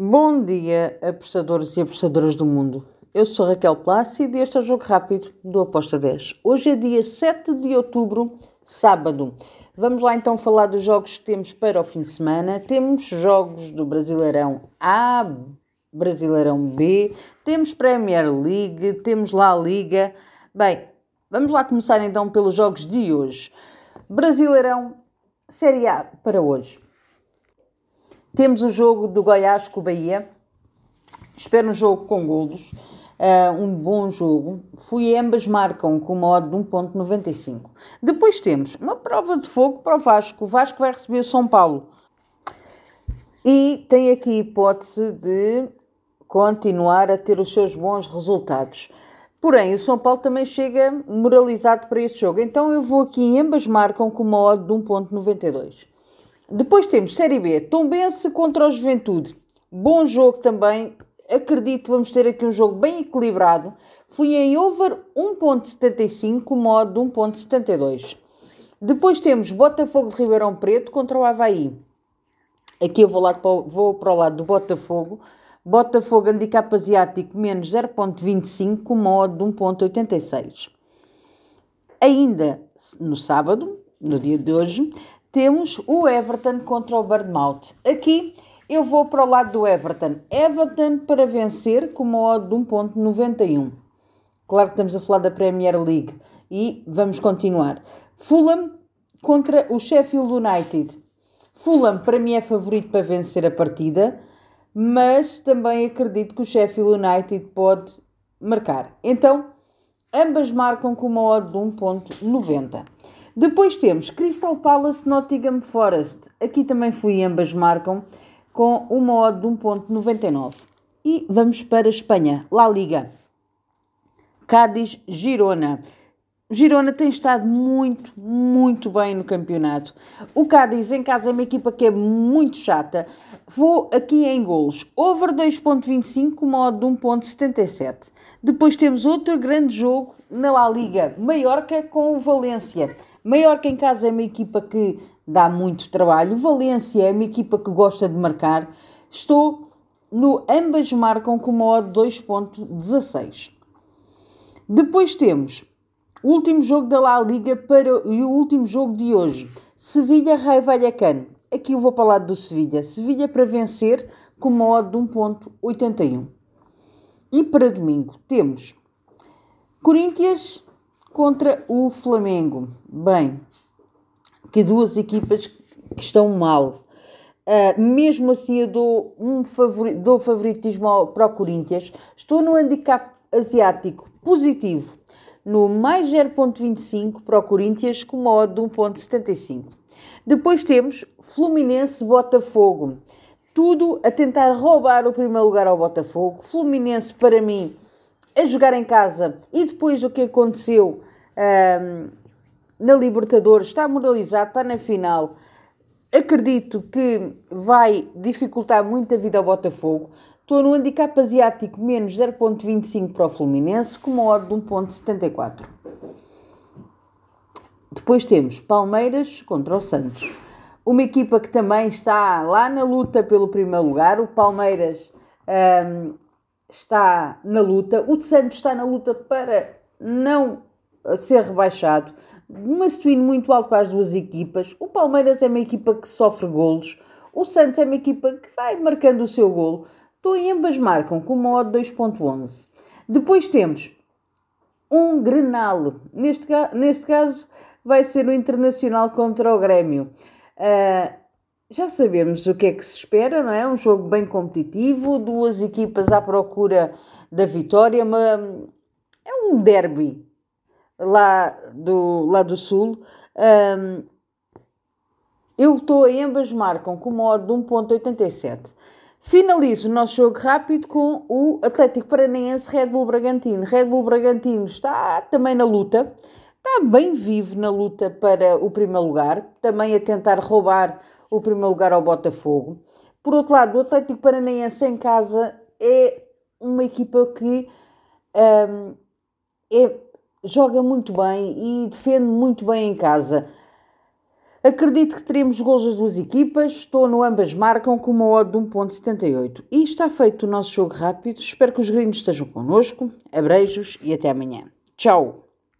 Bom dia, apostadores e apostadoras do mundo. Eu sou Raquel Plácido e este é o Jogo Rápido do Aposta 10. Hoje é dia 7 de outubro, sábado. Vamos lá então falar dos jogos que temos para o fim de semana. Temos jogos do Brasileirão A, Brasileirão B, temos Premier League, temos lá a Liga. Bem, vamos lá começar então pelos jogos de hoje. Brasileirão Série A para hoje. Temos o jogo do Goiás com o Bahia. Espero um jogo com golos. Uh, um bom jogo. Fui ambas marcam com uma odd de 1.95. Depois temos uma prova de fogo para o Vasco. O Vasco vai receber o São Paulo. E tem aqui a hipótese de continuar a ter os seus bons resultados. Porém, o São Paulo também chega moralizado para este jogo. Então eu vou aqui, ambas marcam com uma odd de 1.92. Depois temos Série B, Tombense contra o Juventude. Bom jogo também. Acredito vamos ter aqui um jogo bem equilibrado. Fui em over 1.75, modo 1.72. Depois temos Botafogo de Ribeirão Preto contra o Havaí. Aqui eu vou, lá, vou para o lado do Botafogo. Botafogo handicap asiático menos 0.25, modo 1.86. Ainda no sábado, no dia de hoje, temos o Everton contra o Bournemouth. Aqui eu vou para o lado do Everton. Everton para vencer com uma odd de 1.91. Claro que estamos a falar da Premier League e vamos continuar. Fulham contra o Sheffield United. Fulham para mim é favorito para vencer a partida, mas também acredito que o Sheffield United pode marcar. Então, ambas marcam com uma odd de 1.90. Depois temos Crystal Palace Nottingham Forest. Aqui também fui, ambas marcam com uma odd de 1.99. E vamos para Espanha, La Liga. Cádiz Girona. Girona tem estado muito, muito bem no campeonato. O Cádiz em casa é uma equipa que é muito chata. Vou aqui em golos. Over 2.25, modo de 1.77. Depois temos outro grande jogo na La Liga. Maiorca com o Valência. Maiorca em casa é uma equipa que dá muito trabalho. Valência é uma equipa que gosta de marcar. Estou no ambas marcam com uma odd 2.16. Depois temos o último jogo da La Liga para, e o último jogo de hoje. Sevilha Raio Vallecano. Aqui eu vou para o lado do Sevilha. Sevilha para vencer com uma odd de 1.81. E para domingo temos Corinthians contra o Flamengo. Bem, que duas equipas que estão mal. Uh, mesmo assim, eu dou, um favori, dou favoritismo para o Corinthians. Estou no handicap asiático positivo, no mais 0.25 para o Corinthians, com uma odd de 1.75. Depois temos Fluminense-Botafogo. Tudo a tentar roubar o primeiro lugar ao Botafogo. Fluminense, para mim, a jogar em casa e depois do que aconteceu um, na Libertadores, está moralizado, está na final. Acredito que vai dificultar muito a vida ao Botafogo. Estou no handicap asiático menos 0.25 para o Fluminense, com uma odd de 1.74. Depois temos Palmeiras contra o Santos. Uma equipa que também está lá na luta pelo primeiro lugar. O Palmeiras um, está na luta. O Santos está na luta para não ser rebaixado. Uma swing muito alto para as duas equipas. O Palmeiras é uma equipa que sofre golos. O Santos é uma equipa que vai marcando o seu golo. Então, ambas marcam com uma odd 2.11. Depois temos um Grenal. Neste, neste caso vai ser o Internacional contra o Grêmio. Uh, já sabemos o que é que se espera, não é? Um jogo bem competitivo, duas equipas à procura da vitória, uma, é um derby lá do, lá do Sul. Um, eu estou em ambas marcam com modo de 1.87. Finalizo o nosso jogo rápido com o Atlético Paranaense Red Bull Bragantino. Red Bull Bragantino está também na luta, está bem vivo na luta para o primeiro lugar, também a tentar roubar o primeiro lugar ao Botafogo. Por outro lado, o Atlético Paranaense em casa é uma equipa que um, é joga muito bem e defende muito bem em casa. Acredito que teremos gols das duas equipas. Estou no ambas marcam com uma odd de 1.78. E está feito o nosso jogo rápido. Espero que os gringos estejam connosco. Abreijos e até amanhã. Tchau!